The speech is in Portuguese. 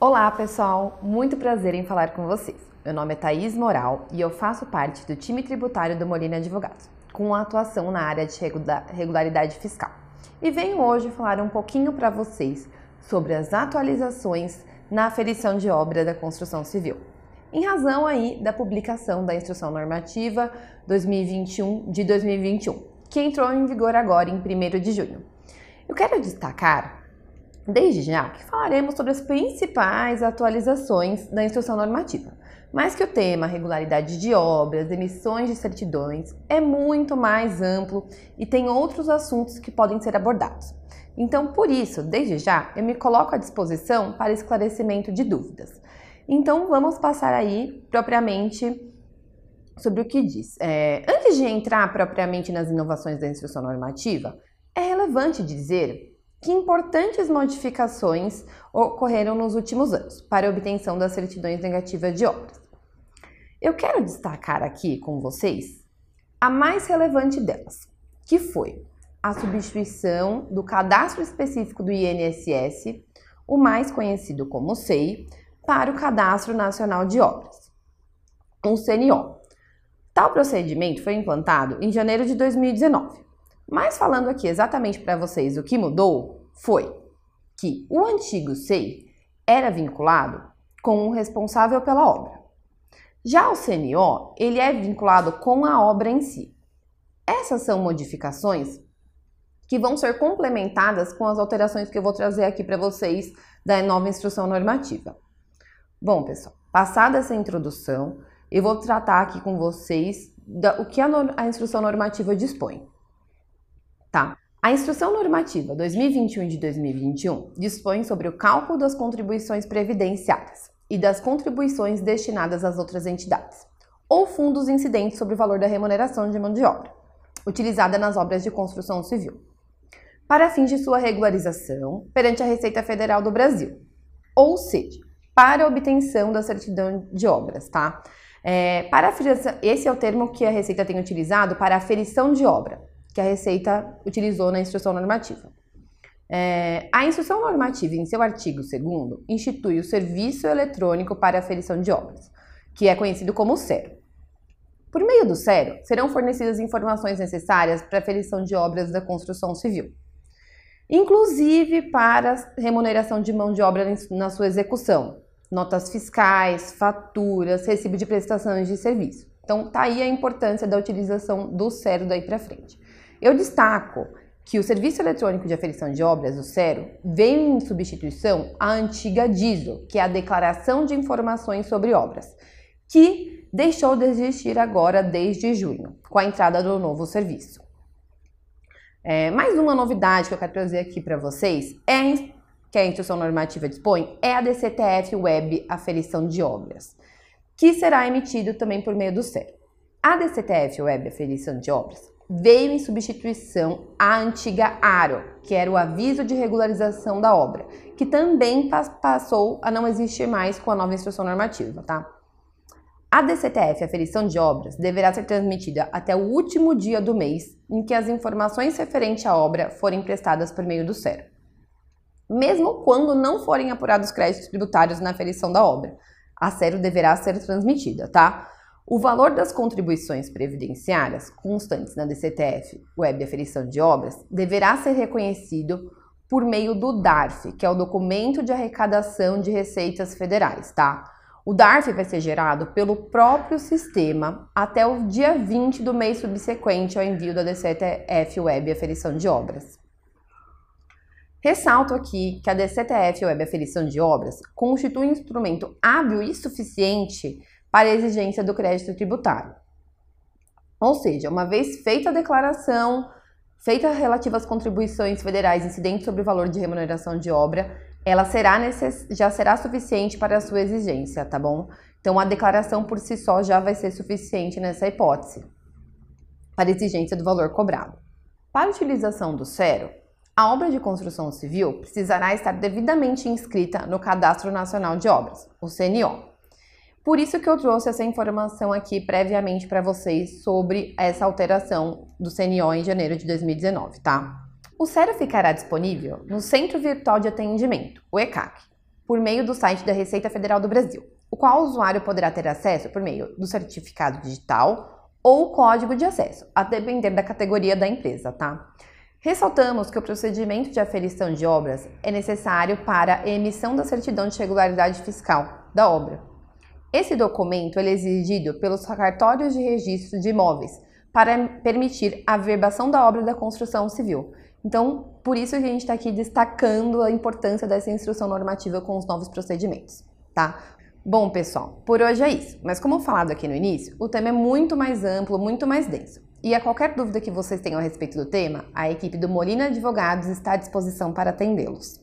Olá, pessoal! Muito prazer em falar com vocês. Meu nome é Thaís Moral e eu faço parte do time tributário do Molina Advogados, com atuação na área de regularidade fiscal. E venho hoje falar um pouquinho para vocês sobre as atualizações na aferição de obra da construção civil, em razão aí da publicação da Instrução Normativa 2021 de 2021, que entrou em vigor agora em 1 de junho. Eu quero destacar Desde já que falaremos sobre as principais atualizações da instrução normativa, mas que o tema regularidade de obras, emissões de certidões é muito mais amplo e tem outros assuntos que podem ser abordados. Então, por isso, desde já, eu me coloco à disposição para esclarecimento de dúvidas. Então, vamos passar aí propriamente sobre o que diz. É, antes de entrar propriamente nas inovações da instrução normativa, é relevante dizer que importantes modificações ocorreram nos últimos anos para a obtenção das certidões negativas de obras. Eu quero destacar aqui com vocês a mais relevante delas, que foi a substituição do cadastro específico do INSS, o mais conhecido como SEI, para o Cadastro Nacional de Obras, um CNO. Tal procedimento foi implantado em janeiro de 2019 mas falando aqui exatamente para vocês o que mudou foi que o antigo SEI era vinculado com o responsável pela obra. Já o CNO, ele é vinculado com a obra em si. Essas são modificações que vão ser complementadas com as alterações que eu vou trazer aqui para vocês da nova instrução normativa. Bom, pessoal, passada essa introdução, eu vou tratar aqui com vocês da, o que a, a instrução normativa dispõe. Tá? A Instrução Normativa 2021 de 2021 dispõe sobre o cálculo das contribuições previdenciárias e das contribuições destinadas às outras entidades, ou fundos incidentes sobre o valor da remuneração de mão de obra, utilizada nas obras de construção civil, para fins de sua regularização perante a Receita Federal do Brasil, ou seja, para obtenção da certidão de obras, tá? É, para a, esse é o termo que a Receita tem utilizado para aferição de obra, que a Receita utilizou na instrução normativa. É, a instrução normativa, em seu artigo 2, institui o Serviço Eletrônico para Aferição de Obras, que é conhecido como SERO. Por meio do SERO, serão fornecidas informações necessárias para a aferição de obras da construção civil, inclusive para remuneração de mão de obra na sua execução, notas fiscais, faturas, recibo de prestações de serviço. Então, tá aí a importância da utilização do SERO daí para frente. Eu destaco que o Serviço Eletrônico de Aferição de Obras, o SERO, veio em substituição à antiga DISO, que é a Declaração de Informações sobre Obras, que deixou de existir agora desde junho, com a entrada do novo serviço. É, mais uma novidade que eu quero trazer aqui para vocês é que a instrução normativa dispõe é a DCTF Web Aferição de Obras, que será emitido também por meio do SERO. A DCTF Web Aferição de Obras veio em substituição à antiga ARO, que era o aviso de regularização da obra, que também passou a não existir mais com a nova instrução normativa, tá? A DCTF, aferição de obras, deverá ser transmitida até o último dia do mês em que as informações referentes à obra forem prestadas por meio do SER. Mesmo quando não forem apurados créditos tributários na aferição da obra, a SERO deverá ser transmitida, tá? O valor das contribuições previdenciárias constantes na DCTF Web Aferição de Obras deverá ser reconhecido por meio do DARF, que é o Documento de Arrecadação de Receitas Federais, tá? O DARF vai ser gerado pelo próprio sistema até o dia 20 do mês subsequente ao envio da DCTF Web Aferição de Obras. Ressalto aqui que a DCTF Web Aferição de Obras constitui um instrumento hábil e suficiente para exigência do crédito tributário. Ou seja, uma vez feita a declaração, feita relativa às contribuições federais incidentes sobre o valor de remuneração de obra, ela será necess... já será suficiente para a sua exigência, tá bom? Então a declaração por si só já vai ser suficiente nessa hipótese para exigência do valor cobrado. Para utilização do CERO, a obra de construção civil precisará estar devidamente inscrita no Cadastro Nacional de Obras, o CNO. Por isso que eu trouxe essa informação aqui previamente para vocês sobre essa alteração do CNO em janeiro de 2019, tá? O CERO ficará disponível no Centro Virtual de Atendimento, o ECAC, por meio do site da Receita Federal do Brasil, o qual o usuário poderá ter acesso por meio do certificado digital ou código de acesso, a depender da categoria da empresa, tá? Ressaltamos que o procedimento de aferição de obras é necessário para a emissão da certidão de regularidade fiscal da obra. Esse documento é exigido pelos cartórios de registro de imóveis para permitir a verbação da obra da construção civil. Então, por isso a gente está aqui destacando a importância dessa instrução normativa com os novos procedimentos, tá? Bom, pessoal, por hoje é isso. Mas como falado aqui no início, o tema é muito mais amplo, muito mais denso. E a qualquer dúvida que vocês tenham a respeito do tema, a equipe do Molina Advogados está à disposição para atendê-los.